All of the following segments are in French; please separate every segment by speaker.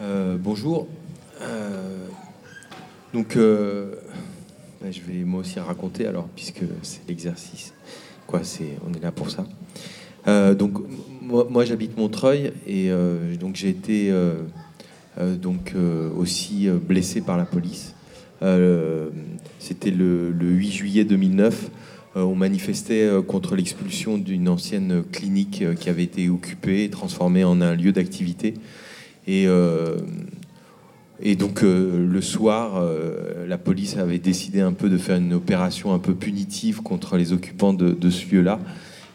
Speaker 1: Euh, bonjour. Euh, donc, euh, je vais moi aussi raconter alors, puisque c'est l'exercice. On est là pour ça. donc, moi, j'habite Montreuil et donc j'ai été aussi blessé par la police. C'était le, le, 8 juillet 2009. on manifestait contre l'expulsion d'une ancienne clinique qui avait été occupée et transformée en un lieu d'activité. Et, euh, et donc euh, le soir, euh, la police avait décidé un peu de faire une opération un peu punitive contre les occupants de, ce lieu-là.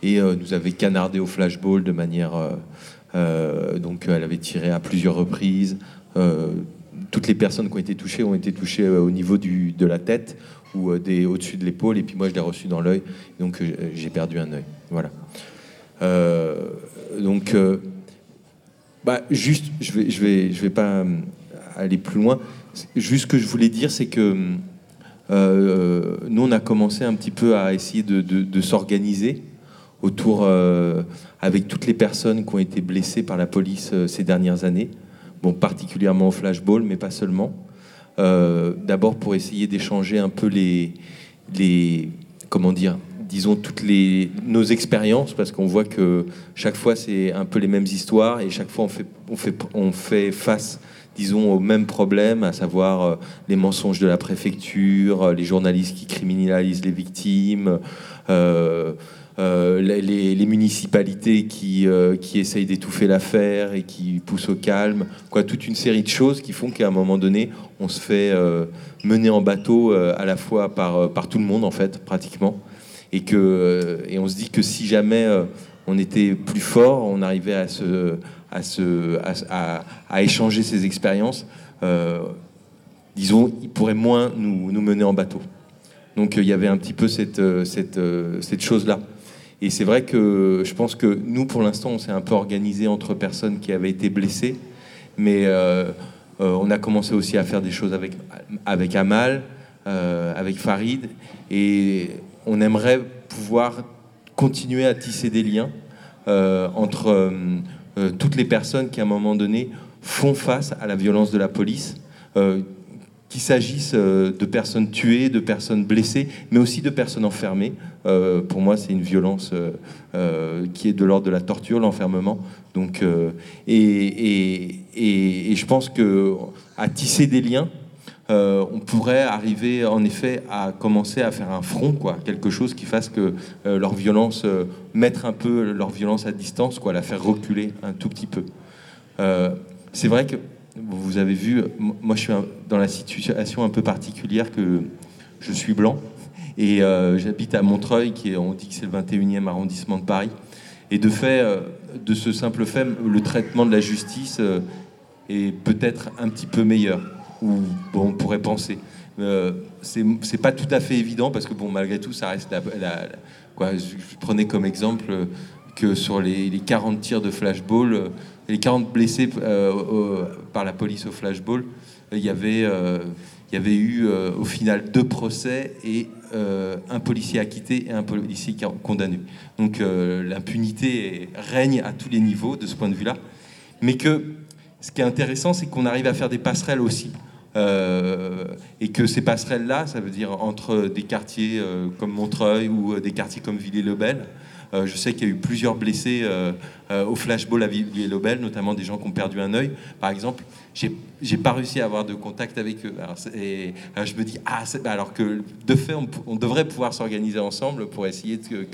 Speaker 1: Et nous avait canardé au flashball de manière... donc elle avait tiré à plusieurs reprises. toutes les personnes qui ont été touchées ont été touchées au niveau de la tête ou au-dessus de l'épaule. Et puis moi, je l'ai reçu dans l'œil. Donc j'ai perdu un œil. Voilà. donc bah, juste, je vais, je vais, je vais pas euh, aller plus loin. Juste ce que je voulais dire, c'est que euh, nous, on a commencé un petit peu à essayer de, s'organiser autour, euh, avec toutes les personnes qui ont été blessées par la police ces dernières années. Bon, particulièrement au flashball, mais pas seulement. D'abord pour essayer d'échanger un peu les, les, comment dire, disons, toutes les, nos expériences, parce qu'on voit que chaque fois, c'est un peu les mêmes histoires, et chaque fois, on fait, on fait, on fait face, disons, aux mêmes problèmes, à savoir euh, les mensonges de la préfecture, euh, les journalistes qui criminalisent les victimes, euh, les, municipalités qui, qui essayent d'étouffer l'affaire et qui poussent au calme, quoi, toute une série de choses qui font qu'à un moment donné, on se fait mener en bateau à la fois par, par tout le monde, en fait, pratiquement et que euh, on se dit que si jamais euh, on était plus fort, on arrivait à échanger ces expériences, euh, disons, il pourrait moins nous, mener en bateau. Donc il y avait un petit peu cette, chose-là. Et c'est vrai que je pense que nous, pour l'instant, on s'est un peu organisé entre personnes qui avaient été blessées, mais on a commencé aussi à faire des choses avec Amal, avec Farid, et on aimerait pouvoir continuer à tisser des liens euh, entre euh, euh, toutes les personnes qui, à un moment donné, font face à la violence de la police, qu'il s'agisse de personnes tuées, de personnes blessées, mais aussi de personnes enfermées. pour moi, c'est une violence qui est de l'ordre de la torture, l'enfermement. Donc, et, je pense que à tisser des liens, euh, on pourrait arriver en effet à commencer à faire un front, quoi, quelque chose qui fasse que euh, leur violence, euh, mettre un peu leur violence à distance, quoi, la faire reculer un tout petit peu. c'est vrai que vous avez vu, moi je suis dans la situation un peu particulière que je suis blanc et j'habite à Montreuil, qui est, on dit que c'est le 21e arrondissement de Paris. Et de fait, de ce simple fait, le traitement de la justice est peut-être un petit peu meilleur ou on pourrait penser. Euh, c'est pas tout à fait évident parce que bon, malgré tout, ça reste la, quoi. Je, prenais comme exemple que sur les, 40 tirs de flashball, euh, les 40 blessés euh, par la police au flashball, il y avait, il y avait eu au final deux procès et un policier acquitté et un policier condamné. Donc l'impunité règne à tous les niveaux de ce point de vue-là, mais que ce qui est intéressant, c'est qu'on arrive à faire des passerelles aussi euh, et que ces passerelles-là, ça veut dire entre des quartiers euh, comme Montreuil ou euh, des quartiers comme Villiers-le-Bel. je sais qu'il y a eu plusieurs blessés au flashball à Villiers-le-Bel, notamment des gens qui ont perdu un œil. Par exemple, j'ai pas réussi à avoir de contact avec eux. et je me dis, ah, alors que de fait, on, devrait pouvoir s'organiser ensemble pour essayer de,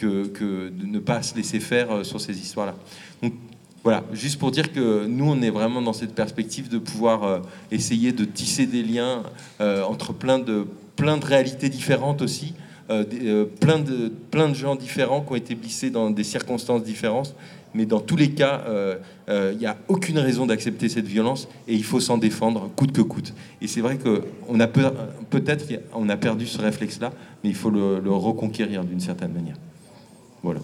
Speaker 1: de ne pas se laisser faire sur ces histoires-là. Donc, voilà, juste pour dire que nous, on est vraiment dans cette perspective de pouvoir euh, essayer de tisser des liens euh, entre plein de, plein de réalités différentes aussi, euh, plein, de, plein de gens différents qui ont été blessés dans des circonstances différentes. Mais dans tous les cas, il n'y a aucune raison d'accepter cette violence et il faut s'en défendre coûte que coûte. Et c'est vrai qu'on a peut-être on a perdu ce réflexe-là, mais il faut le, le reconquérir d'une certaine manière. Voilà.